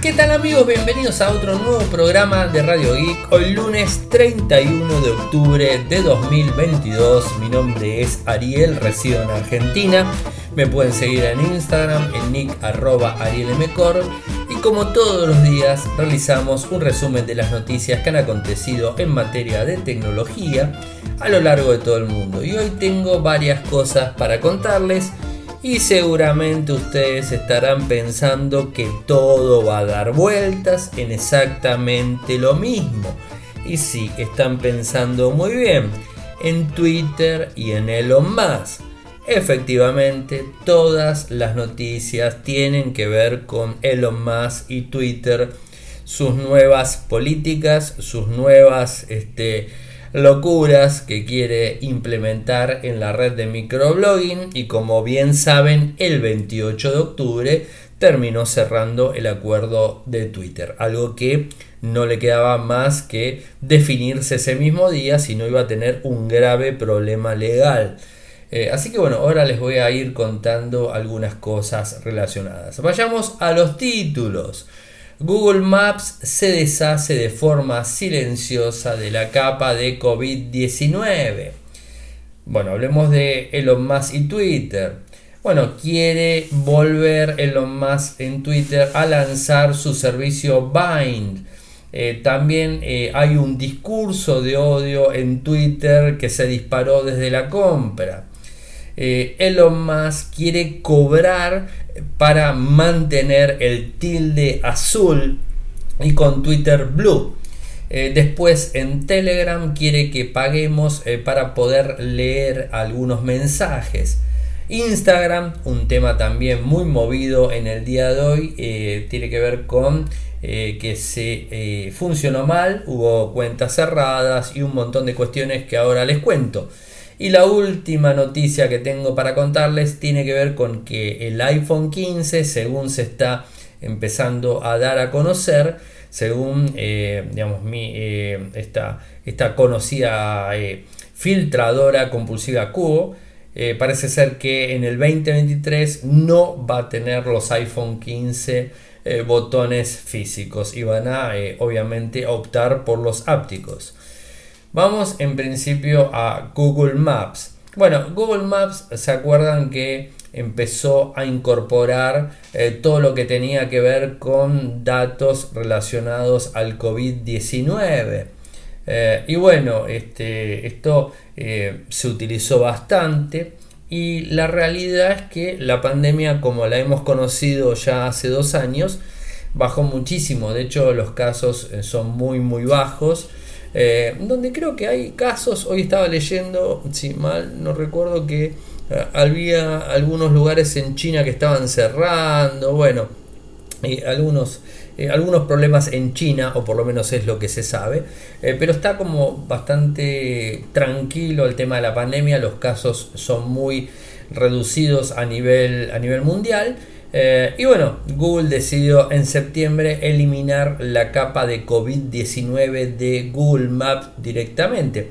¿Qué tal amigos? Bienvenidos a otro nuevo programa de Radio Geek. Hoy lunes 31 de octubre de 2022. Mi nombre es Ariel, resido en Argentina. Me pueden seguir en Instagram en nick y como todos los días realizamos un resumen de las noticias que han acontecido en materia de tecnología a lo largo de todo el mundo. Y hoy tengo varias cosas para contarles y seguramente ustedes estarán pensando que todo va a dar vueltas en exactamente lo mismo. Y sí, están pensando muy bien en Twitter y en Elon Musk. Efectivamente, todas las noticias tienen que ver con Elon Musk y Twitter, sus nuevas políticas, sus nuevas este, locuras que quiere implementar en la red de microblogging y como bien saben el 28 de octubre terminó cerrando el acuerdo de Twitter, algo que no le quedaba más que definirse ese mismo día si no iba a tener un grave problema legal. Eh, así que bueno, ahora les voy a ir contando algunas cosas relacionadas. Vayamos a los títulos. Google Maps se deshace de forma silenciosa de la capa de COVID-19. Bueno, hablemos de Elon Musk y Twitter. Bueno, quiere volver Elon Musk en Twitter a lanzar su servicio Bind. Eh, también eh, hay un discurso de odio en Twitter que se disparó desde la compra. Eh, Elon Musk quiere cobrar para mantener el tilde azul y con Twitter blue. Eh, después en Telegram quiere que paguemos eh, para poder leer algunos mensajes. Instagram, un tema también muy movido en el día de hoy, tiene que ver con que se funcionó mal, hubo cuentas cerradas y un montón de cuestiones que ahora les cuento. Y la última noticia que tengo para contarles tiene que ver con que el iPhone 15, según se está empezando a dar a conocer, según eh, digamos, eh, esta, esta, conocida eh, filtradora compulsiva Cubo, parece ser que en el 2023 no va a tener los iPhone 15 botones físicos y van a obviamente optar por los ápticos. Vamos en principio a Google Maps. Bueno, Google Maps, ¿se acuerdan que empezó a incorporar eh, todo lo que tenía que ver con datos relacionados al COVID-19? Eh, y bueno, este, esto eh, se utilizó bastante y la realidad es que la pandemia como la hemos conocido ya hace dos años bajó muchísimo, de hecho los casos son muy muy bajos eh, donde creo que hay casos, hoy estaba leyendo, si mal no recuerdo que eh, había algunos lugares en China que estaban cerrando, bueno, algunos, eh, algunos problemas en China, o por lo menos es lo que se sabe, pero está como bastante tranquilo el tema de la pandemia, los casos son muy reducidos a nivel, a nivel mundial. Eh, y bueno, Google decidió en septiembre eliminar la capa de COVID-19 de Google Maps directamente,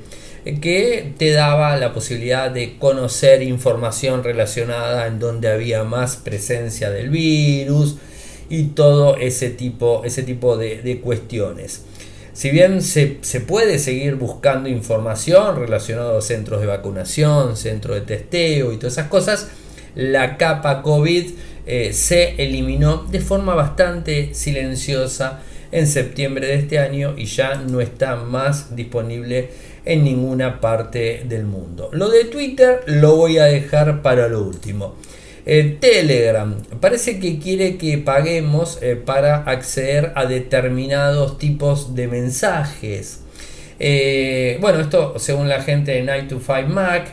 que te daba la posibilidad de conocer información relacionada en donde había más presencia del virus y todo ese tipo, ese tipo de, cuestiones. Si bien se, se, puede seguir buscando información relacionada a centros de vacunación, centros de testeo y todas esas cosas, la capa COVID eh, se eliminó de forma bastante silenciosa en septiembre de este año y ya no está más disponible en ninguna parte del mundo. Lo de Twitter lo voy a dejar para lo último. Eh, Telegram parece que quiere que paguemos eh, para acceder a determinados tipos de mensajes. bueno, esto según la gente de 9 to 5 Mac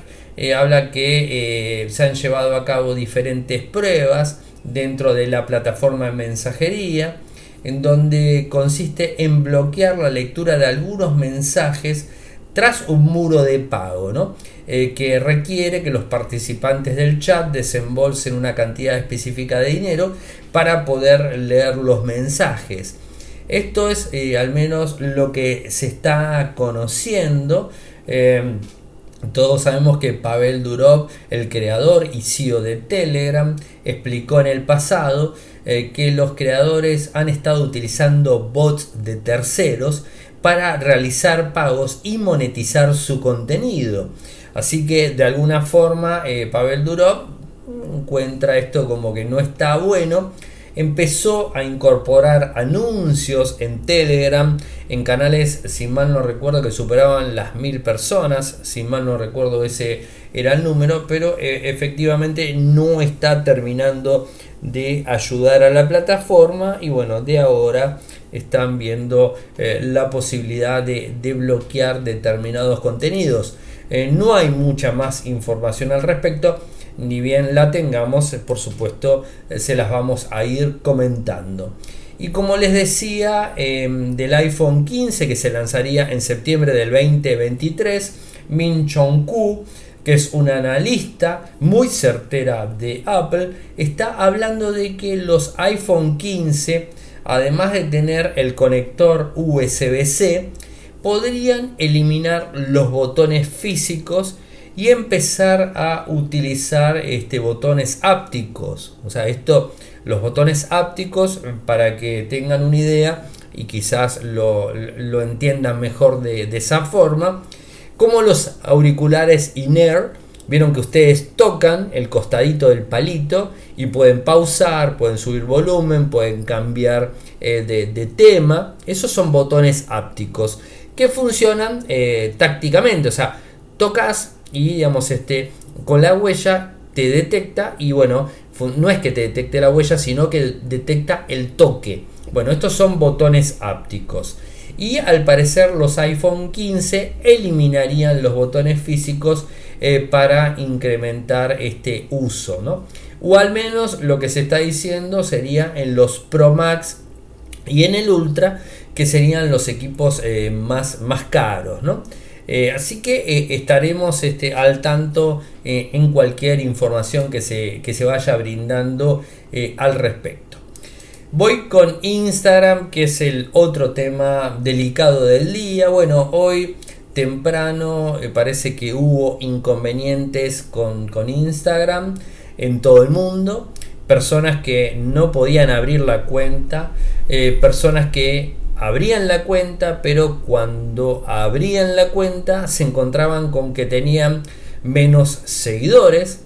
habla que se han llevado a cabo diferentes pruebas dentro de la plataforma de mensajería, en donde consiste en bloquear la lectura de algunos mensajes tras un muro de pago, ¿no? Eh, que requiere que los participantes del chat desembolsen una cantidad específica de dinero para poder leer los mensajes. Esto es eh, al menos lo que se está conociendo. Eh, Todos sabemos que Pavel Durov, el creador y CEO de Telegram, explicó en el pasado eh, que los creadores han estado utilizando bots de terceros para realizar pagos y monetizar su contenido. Así que de alguna forma eh, Pavel Durov encuentra esto como que no está bueno empezó a incorporar anuncios en Telegram, en canales, si mal no recuerdo, que superaban las mil personas, si mal no recuerdo ese era el número, pero eh, efectivamente no está terminando de ayudar a la plataforma y bueno, de ahora están viendo eh, la posibilidad de, bloquear determinados contenidos. Eh, no hay mucha más información al respecto ni bien la tengamos, eh, por supuesto, eh, se las vamos a ir comentando. Y como les decía, em, del iPhone 15 que se lanzaría en septiembre del 2023, Min Chong Ku, que es un analista muy certera de Apple, está hablando de que los iPhone 15, además de tener el conector USB-C, podrían eliminar los botones físicos y empezar a utilizar este, botones ápticos. O sea, esto, los botones ápticos, para que tengan una idea y quizás lo, entiendan mejor de, esa forma, como los auriculares INER, vieron que ustedes tocan el costadito del palito y pueden pausar, pueden subir volumen, pueden cambiar eh, de, tema. Esos son botones ápticos que funcionan eh, tácticamente. O sea, tocas y digamos este con la huella te detecta y bueno no es que te detecte la huella sino que detecta el toque bueno estos son botones ápticos y al parecer los iPhone 15 eliminarían los botones físicos eh, para incrementar este uso ¿no? o al menos lo que se está diciendo sería en los Pro Max y en el Ultra que serían los equipos eh, más, más caros ¿no? Eh, así que eh, estaremos este, al tanto eh, en cualquier información que se, que se vaya brindando al respecto. Voy con Instagram, que es el otro tema delicado del día. Bueno, hoy temprano parece que hubo inconvenientes con, con Instagram en todo el mundo. Personas que no podían abrir la cuenta, personas que abrían la cuenta, pero cuando abrían la cuenta se encontraban con que tenían menos seguidores,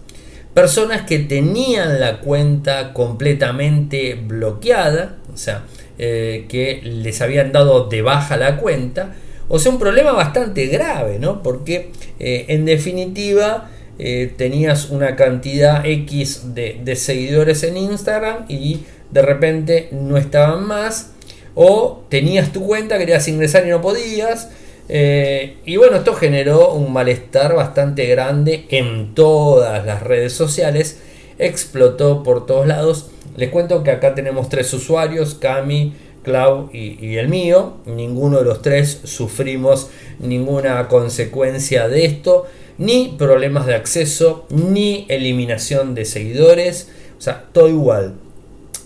personas que tenían la cuenta completamente bloqueada, o sea, eh, que les habían dado de baja la cuenta, o sea, un problema bastante grave, ¿no? Porque eh, en definitiva eh, tenías una cantidad X de, de seguidores en Instagram y de repente no estaban más o tenías tu cuenta, querías ingresar y no podías. Eh, y bueno, esto generó un malestar bastante grande en todas las redes sociales. Explotó por todos lados. Les cuento que acá tenemos tres usuarios, Cami, Clau y, el mío. Ninguno de los tres sufrimos ninguna consecuencia de esto. Ni problemas de acceso, ni eliminación de seguidores. O sea, todo igual.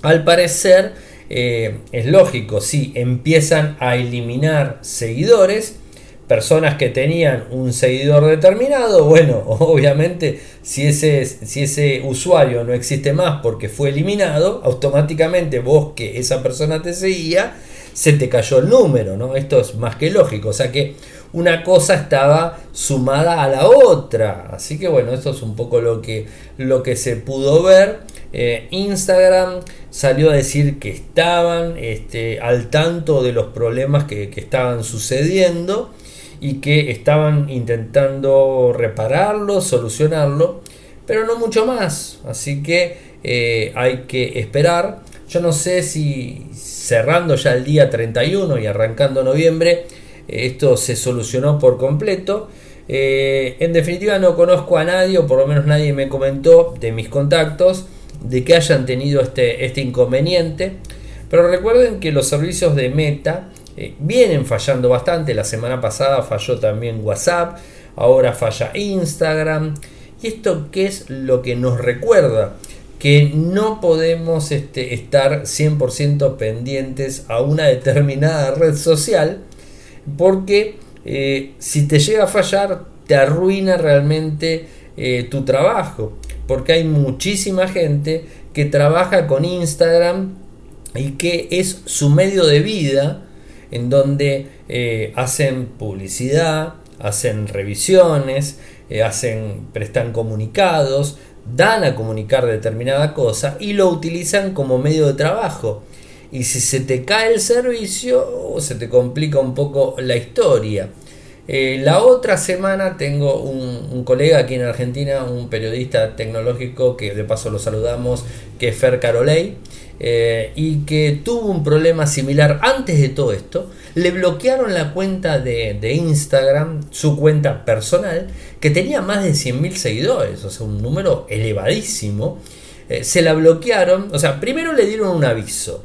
Al parecer eh, es lógico, si empiezan a eliminar seguidores, personas que tenían un seguidor determinado, bueno, obviamente si ese, si ese usuario no existe más porque fue eliminado, automáticamente vos que esa persona te seguía, se te cayó el número, ¿no? Esto es más que lógico, o sea que una cosa estaba sumada a la otra, así que bueno, esto es un poco lo que, lo que se pudo ver. Eh, Instagram salió a decir que estaban este, al tanto de los problemas que, estaban sucediendo y que estaban intentando repararlo, solucionarlo, pero no mucho más. Así que eh, hay que esperar. Yo no sé si cerrando ya el día 31 y arrancando noviembre, esto se solucionó por completo. Eh, en definitiva no conozco a nadie, o por lo menos nadie me comentó de mis contactos, de que hayan tenido este, este inconveniente. Pero recuerden que los servicios de Meta eh, vienen fallando bastante. La semana pasada falló también WhatsApp, ahora falla Instagram. ¿Y esto qué es lo que nos recuerda? Que no podemos este, estar 100% pendientes a una determinada red social porque eh, si te llega a fallar te arruina realmente eh, tu trabajo. Porque hay muchísima gente que trabaja con Instagram y que es su medio de vida en donde eh, hacen publicidad, hacen revisiones, eh, hacen, prestan comunicados, dan a comunicar determinada cosa y lo utilizan como medio de trabajo. Y si se te cae el servicio, se te complica un poco la historia. Eh, la otra semana tengo un, colega aquí en Argentina, un periodista tecnológico que de paso lo saludamos, que es Fer Carolei, eh, y que tuvo un problema similar antes de todo esto. Le bloquearon la cuenta de, Instagram, su cuenta personal, que tenía más de 100.000 seguidores, o sea, un número elevadísimo. Eh, se la bloquearon, o sea, primero le dieron un aviso.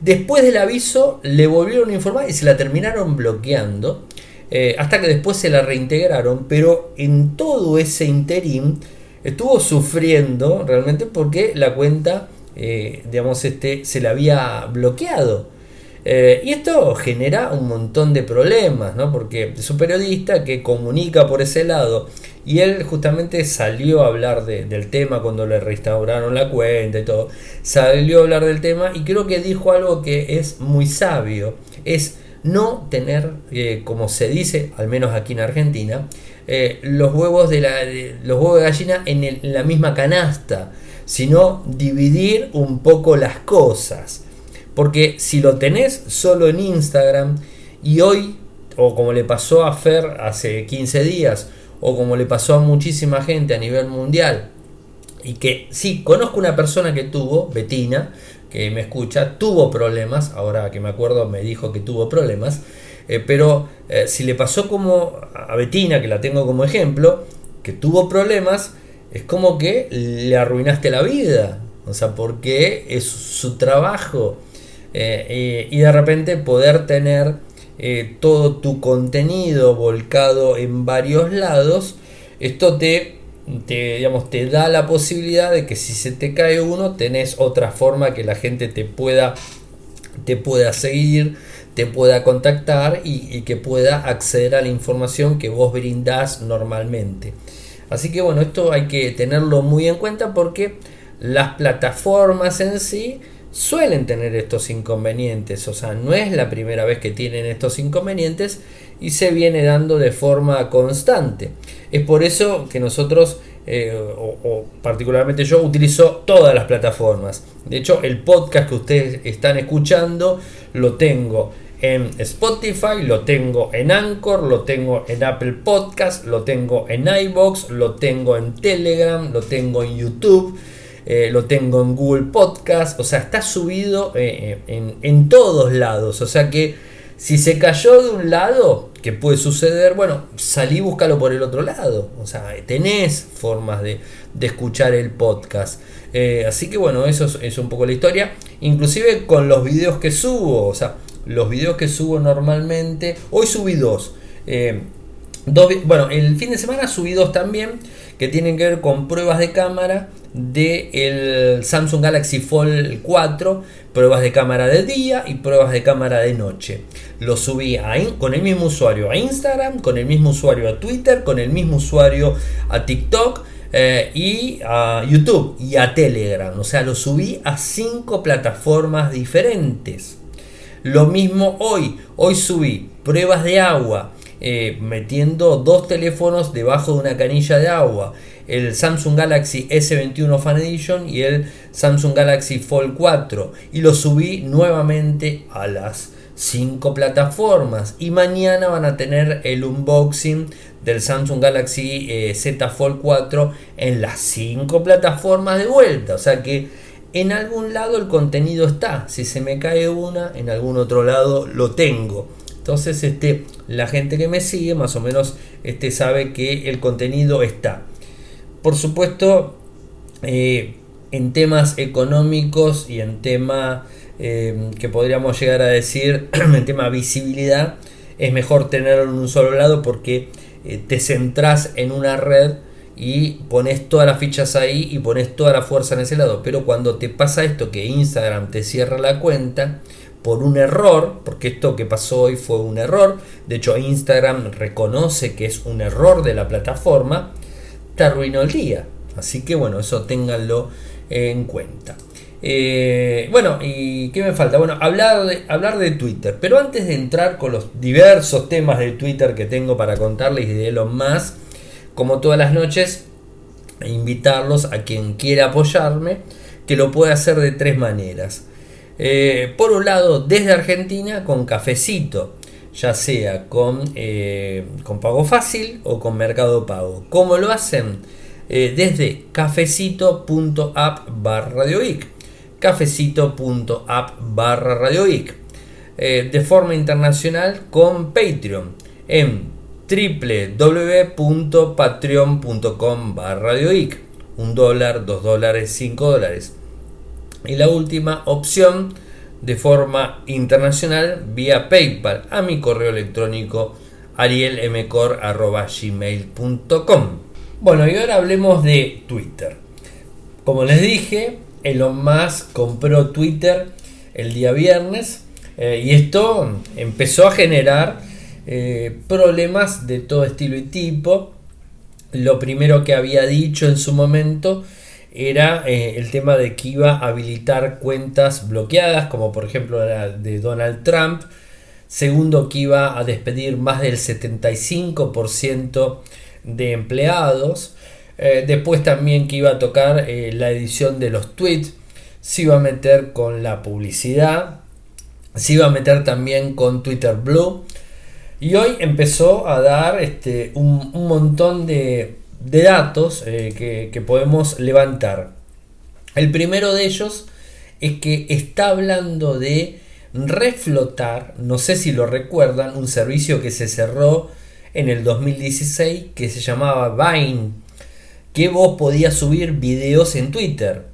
Después del aviso le volvieron a informar y se la terminaron bloqueando. Eh, hasta que después se la reintegraron, pero en todo ese interim estuvo sufriendo realmente porque la cuenta, eh, digamos, este, se la había bloqueado. Eh, y esto genera un montón de problemas, ¿no? Porque es un periodista que comunica por ese lado y él justamente salió a hablar del tema cuando le restauraron la cuenta y todo. Salió a hablar del tema y creo que dijo algo que es muy sabio. Es no tener, eh, como se dice, al menos aquí en Argentina, eh, los, huevos de la, los huevos de gallina en, la misma canasta, sino dividir un poco las cosas. Porque si lo tenés solo en Instagram y hoy, o como le pasó a Fer hace 15 días, o como le pasó a muchísima gente a nivel mundial, y que sí, conozco una persona que tuvo, Betina, que me escucha tuvo problemas, ahora que me acuerdo me dijo que tuvo problemas, eh, pero eh, si le pasó como a Betina, que la tengo como ejemplo, que tuvo problemas, es como que le arruinaste la vida, o sea, porque es su trabajo eh, y de repente poder tener todo tu contenido volcado en varios lados, esto te te, digamos, te da la posibilidad de que si se te cae uno, tenés otra forma que la gente te pueda, te pueda seguir, te pueda contactar y, que pueda acceder a la información que vos brindás normalmente. Así que bueno, esto hay que tenerlo muy en cuenta porque las plataformas en sí suelen tener estos inconvenientes, o sea, no es la primera vez que tienen estos inconvenientes y se viene dando de forma constante. Es por eso que nosotros, eh, o, particularmente yo, utilizo todas las plataformas. De hecho, el podcast que ustedes están escuchando lo tengo en Spotify, lo tengo en Anchor, lo tengo en Apple Podcast, lo tengo en iBox, lo tengo en Telegram, lo tengo en YouTube. Eh, lo tengo en Google Podcast, o sea, está subido eh, en, en, todos lados, o sea que si se cayó de un lado, que puede suceder, bueno, salí búscalo por el otro lado. O sea, tenés formas de, escuchar el podcast. Eh, así que bueno, eso es, un poco la historia. Inclusive con los videos que subo. O sea, los videos que subo normalmente. Hoy subí dos. Eh, dos bueno, el fin de semana subí dos también. Que tienen que ver con pruebas de cámara del Samsung Galaxy Fold 4, pruebas de cámara de día y pruebas de cámara de noche. Lo subí con el mismo usuario a Instagram, con el mismo usuario a Twitter, con el mismo usuario a TikTok eh, y a YouTube y a Telegram. O sea, lo subí a cinco plataformas diferentes. Lo mismo hoy. Hoy subí pruebas de agua. Eh, metiendo dos teléfonos debajo de una canilla de agua el Samsung Galaxy S21 Fan Edition y el Samsung Galaxy Fold 4 y lo subí nuevamente a las 5 plataformas. Y mañana van a tener el unboxing del Samsung Galaxy eh, Z Fold 4 en las 5 plataformas de vuelta. O sea que en algún lado el contenido está. Si se me cae una en algún otro lado lo tengo. Entonces este la gente que me sigue más o menos este sabe que el contenido está por supuesto, eh, en temas económicos y en tema eh, que podríamos llegar a decir, en tema visibilidad, es mejor tenerlo en un solo lado porque eh, te centras en una red y pones todas las fichas ahí y pones toda la fuerza en ese lado. Pero cuando te pasa esto que Instagram te cierra la cuenta, por un error, porque esto que pasó hoy fue un error, de hecho Instagram reconoce que es un error de la plataforma, te arruinó el día. Así que bueno, eso ténganlo en cuenta. Eh, bueno, ¿y qué me falta? Bueno, hablar de, hablar de Twitter. Pero antes de entrar con los diversos temas de Twitter que tengo para contarles y de lo más, como todas las noches, invitarlos a quien quiera apoyarme, que lo puede hacer de tres maneras. Eh, por un lado, desde Argentina con cafecito, ya sea con, eh, con pago fácil o con mercado pago. ¿Cómo lo hacen? Eh, desde cafecito.app barra radioic. Cafecito.app barra radioic. de forma internacional con Patreon en www.patreon.com barra radioic. Un dólar, dos dólares, cinco dólares. Y la última opción de forma internacional vía PayPal a mi correo electrónico arielmcor.gmail.com Bueno, y ahora hablemos de Twitter. Como les dije, Elon Musk compró Twitter el día viernes eh, y esto empezó a generar eh, problemas de todo estilo y tipo. Lo primero que había dicho en su momento era eh, el tema de que iba a habilitar cuentas bloqueadas, como por ejemplo la de Donald Trump. Segundo, que iba a despedir más del 75% de empleados. Eh, después también que iba a tocar eh, la edición de los tweets. Se iba a meter con la publicidad. Se iba a meter también con Twitter Blue. Y hoy empezó a dar este, un montón de, de datos eh, que, podemos levantar. El primero de ellos es que está hablando de reflotar, no sé si lo recuerdan, un servicio que se cerró en el 2016 que se llamaba Vine, que vos podías subir videos en Twitter.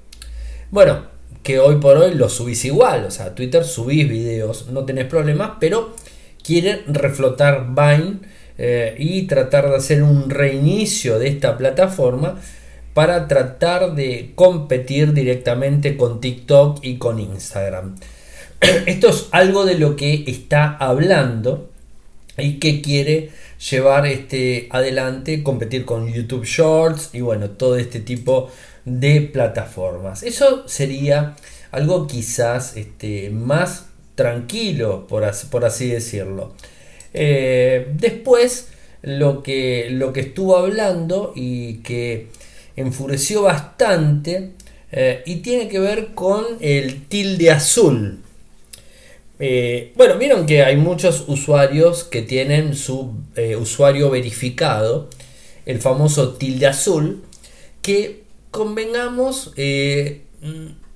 Bueno, que hoy por hoy lo subís igual, o sea, Twitter subís videos, no tenés problemas, pero quieren reflotar Vine eh, y tratar de hacer un reinicio de esta plataforma para tratar de competir directamente con TikTok y con Instagram. Esto es algo de lo que está hablando y que quiere llevar este adelante, competir con YouTube Shorts y bueno, todo este tipo de plataformas. Eso sería algo quizás este, más tranquilo, por así decirlo. Eh, después, lo que, lo que estuvo hablando y que enfureció bastante eh, y tiene que ver con el tilde azul. Eh, bueno, vieron que hay muchos usuarios que tienen su usuario verificado, el famoso tilde azul, que convengamos,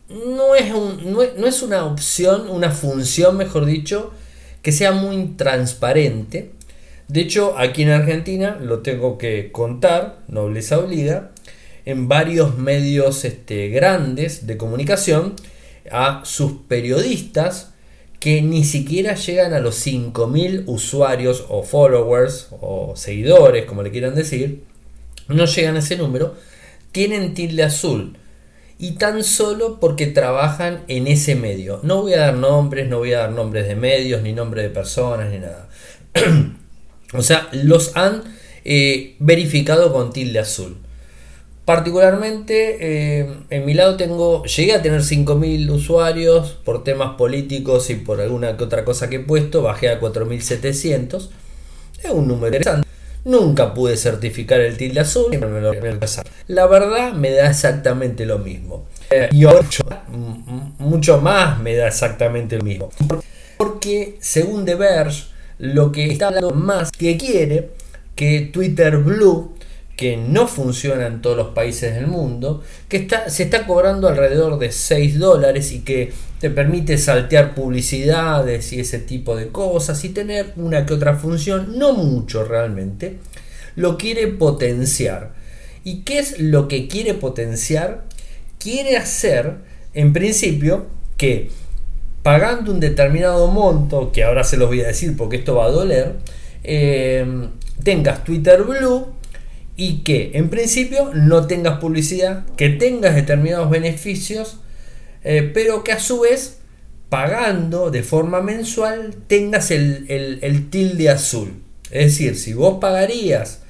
no, es no es una opción, una función, mejor dicho, que sea muy transparente. De hecho, aquí en Argentina, lo tengo que contar, nobleza obliga, en varios medios este, grandes de comunicación, a sus periodistas que ni siquiera llegan a los 5.000 usuarios o followers o seguidores, como le quieran decir, no llegan a ese número, tienen tilde azul y tan solo porque trabajan en ese medio. No voy a dar nombres, no voy a dar nombres de medios, ni nombres de personas, ni nada. o sea, los han eh, verificado con tilde azul. Particularmente, eh, en mi lado tengo, llegué a tener 5.000 usuarios por temas políticos y por alguna que otra cosa que he puesto, bajé a 4.700. Es un número interesante. Nunca pude certificar el tilde azul, me lo La verdad me da exactamente lo mismo. Eh, y mucho más me da exactamente lo mismo. Porque según The Verge, lo que está hablando más que quiere que Twitter Blue que no funciona en todos los países del mundo, que está, se está cobrando alrededor de 6 dólares y que te permite saltear publicidades y ese tipo de cosas y tener una que otra función, no mucho realmente, lo quiere potenciar. ¿Y qué es lo que quiere potenciar? Quiere hacer, en principio, que pagando un determinado monto, que ahora se los voy a decir porque esto va a doler, eh, tengas Twitter Blue, y que en principio no tengas publicidad, que tengas determinados beneficios, eh, pero que a su vez pagando de forma mensual tengas el, tilde azul. Es decir, si vos pagarías,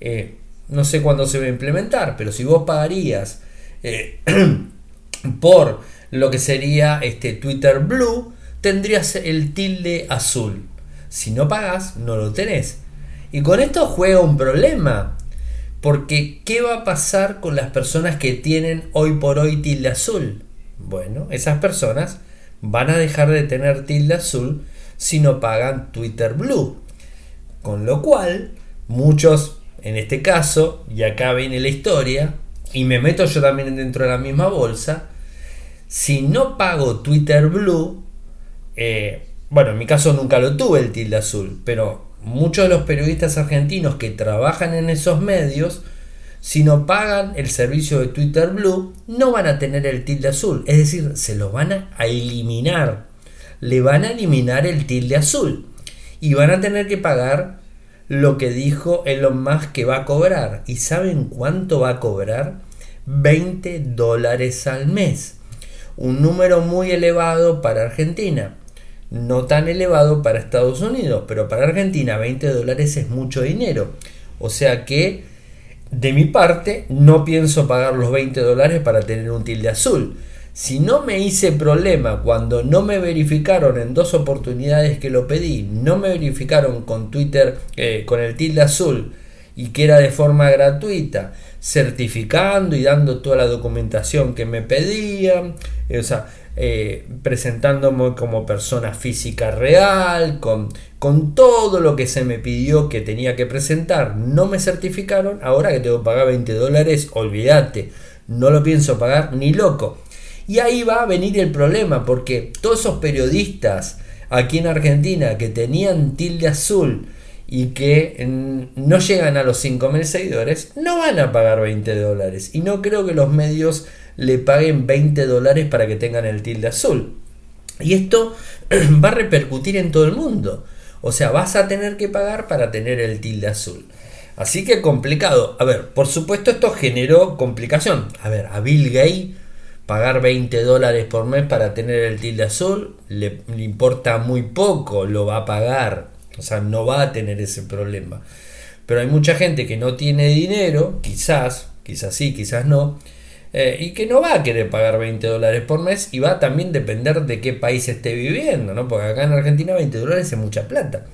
eh, no sé cuándo se va a implementar, pero si vos pagarías eh, por lo que sería este Twitter Blue, tendrías el tilde azul. Si no pagas, no lo tenés. Y con esto juega un problema. Porque, ¿qué va a pasar con las personas que tienen hoy por hoy tilde azul? Bueno, esas personas van a dejar de tener tilde azul si no pagan Twitter Blue. Con lo cual, muchos, en este caso, y acá viene la historia, y me meto yo también dentro de la misma bolsa, si no pago Twitter Blue, eh, bueno, en mi caso nunca lo tuve el tilde azul, pero muchos de los periodistas argentinos que trabajan en esos medios, si no pagan el servicio de Twitter Blue, no van a tener el tilde azul. Es decir, se lo van a eliminar. Le van a eliminar el tilde azul. Y van a tener que pagar lo que dijo Elon Musk que va a cobrar. ¿Y saben cuánto va a cobrar? 20 dólares al mes. Un número muy elevado para Argentina. No tan elevado para Estados Unidos, pero para Argentina 20 dólares es mucho dinero. O sea que de mi parte, no pienso pagar los 20 dólares para tener un tilde azul. Si no me hice problema cuando no me verificaron en dos oportunidades que lo pedí, no me verificaron con Twitter eh, con el tilde azul y que era de forma gratuita, certificando y dando toda la documentación que me pedían, o sea, eh, presentándome como persona física real, con, con todo lo que se me pidió que tenía que presentar, no me certificaron, ahora que tengo que pagar 20 dólares, olvídate, no lo pienso pagar ni loco. Y ahí va a venir el problema, porque todos esos periodistas aquí en Argentina que tenían tilde azul y que no llegan a los 5.000 seguidores, no van a pagar 20 dólares. Y no creo que los medios le paguen 20 dólares para que tengan el tilde azul. Y esto va a repercutir en todo el mundo. O sea, vas a tener que pagar para tener el tilde azul. Así que complicado. A ver, por supuesto esto generó complicación. A ver, a Bill Gates pagar 20 dólares por mes para tener el tilde azul le, le, importa muy poco, lo va a pagar. O sea, no va a tener ese problema. Pero hay mucha gente que no tiene dinero, quizás, quizás sí, quizás no, eh, y que no va a querer pagar 20 dólares por mes y va a también depender de qué país esté viviendo, ¿no? Porque acá en Argentina 20 dólares es mucha plata.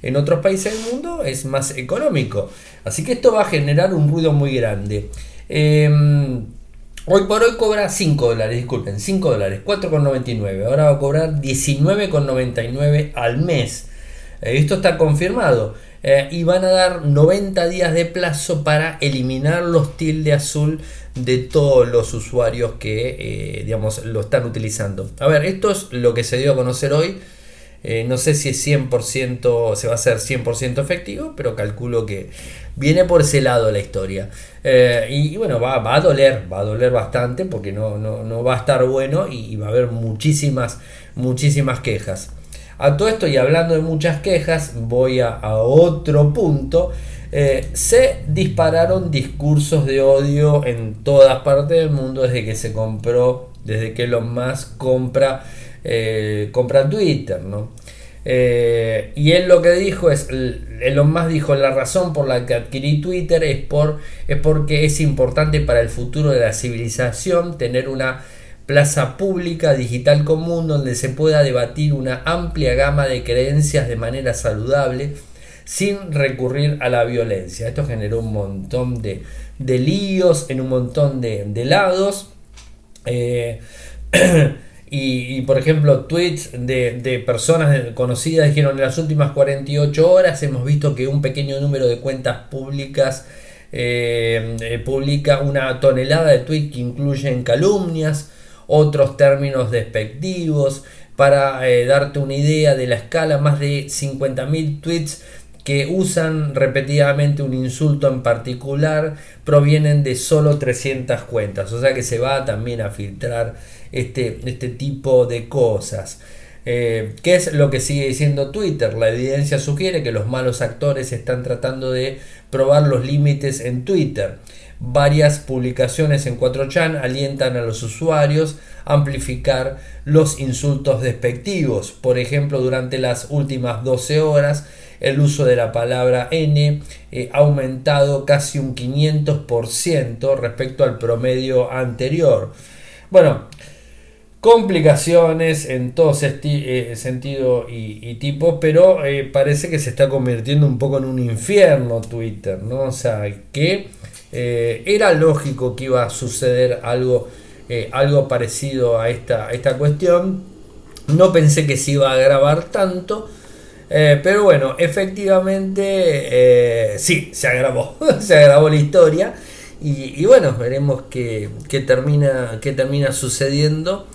En otros países del mundo es más económico. Así que esto va a generar un ruido muy grande. Em, hoy por hoy cobra 5 dólares, disculpen, 5 dólares, 4,99. Ahora va a cobrar 19,99 al mes. Eh, esto está confirmado. Eh, y van a dar 90 días de plazo para eliminar los tilde azul de todos los usuarios que eh, digamos, lo están utilizando. A ver, esto es lo que se dio a conocer hoy. Eh, no sé si es 100%, se va a hacer 100% efectivo, pero calculo que viene por ese lado la historia. Y, bueno, va, a doler, va a doler bastante porque no, no, va a estar bueno y, va a haber muchísimas, muchísimas quejas. A todo esto y hablando de muchas quejas, voy a, otro punto eh, se dispararon discursos de odio en todas partes del mundo desde que se compró, desde que Elon Musk compra, eh, compra Twitter, ¿no? Eh, y él lo que dijo es, Elon Musk dijo, la razón por la que adquirí Twitter es, por, es porque es importante para el futuro de la civilización tener una plaza pública digital común donde se pueda debatir una amplia gama de creencias de manera saludable sin recurrir a la violencia. Esto generó un montón de, líos en un montón de, lados. Eh, y, por ejemplo, tweets de, personas conocidas dijeron en las últimas 48 horas hemos visto que un pequeño número de cuentas públicas eh, eh, publica una tonelada de tweets que incluyen calumnias, otros términos despectivos. Para darte una idea de la escala, más de 50.000 tweets que usan repetidamente un insulto en particular provienen de solo 300 cuentas. O sea que se va también a filtrar este, este tipo de cosas. Eh, ¿Qué es lo que sigue diciendo Twitter? La evidencia sugiere que los malos actores están tratando de probar los límites en Twitter. Varias publicaciones en 4chan alientan a los usuarios a amplificar los insultos despectivos. Por ejemplo, durante las últimas 12 horas, el uso de la palabra N eh, ha aumentado casi un 500% respecto al promedio anterior. Bueno, complicaciones en todo eh, sentido y, tipo, pero eh, parece que se está convirtiendo un poco en un infierno Twitter, ¿no? O sea, que era lógico que iba a suceder algo, algo parecido a esta, esta cuestión. No pensé que se iba a agravar tanto, eh, pero bueno, efectivamente, eh, sí, se agravó, se agravó la historia. Y, bueno, veremos qué, termina, qué termina sucediendo.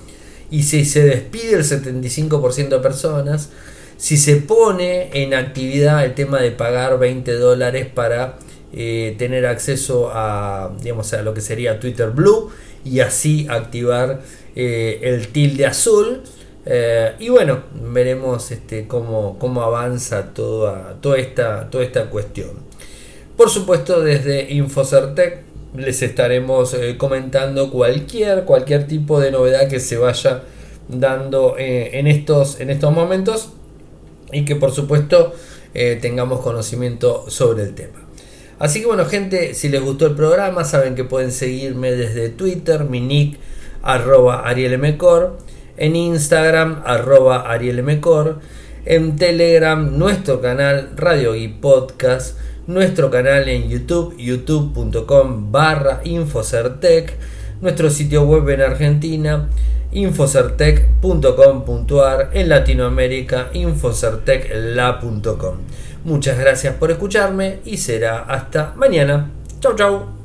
Y si se despide el 75% de personas, si se pone en actividad el tema de pagar 20 dólares para eh, tener acceso a, digamos, a lo que sería Twitter Blue y así activar el tilde azul. Eh, y bueno, veremos este, cómo, avanza toda, toda, esta, toda esta cuestión. Por supuesto, desde Infocertec les estaremos eh, comentando cualquier, cualquier tipo de novedad que se vaya dando eh, en, estos, en estos momentos y que por supuesto tengamos conocimiento sobre el tema. Así que bueno gente, si les gustó el programa saben que pueden seguirme desde Twitter, mi nick arroba arielmcor en Instagram arroba arielmecor, en Telegram nuestro canal Radio y Podcast, nuestro canal en YouTube, youtube.com barra Infocertec, nuestro sitio web en Argentina, infocertec.com.ar, en Latinoamérica, infocertecla.com. Muchas gracias por escucharme y será hasta mañana. Chau chau.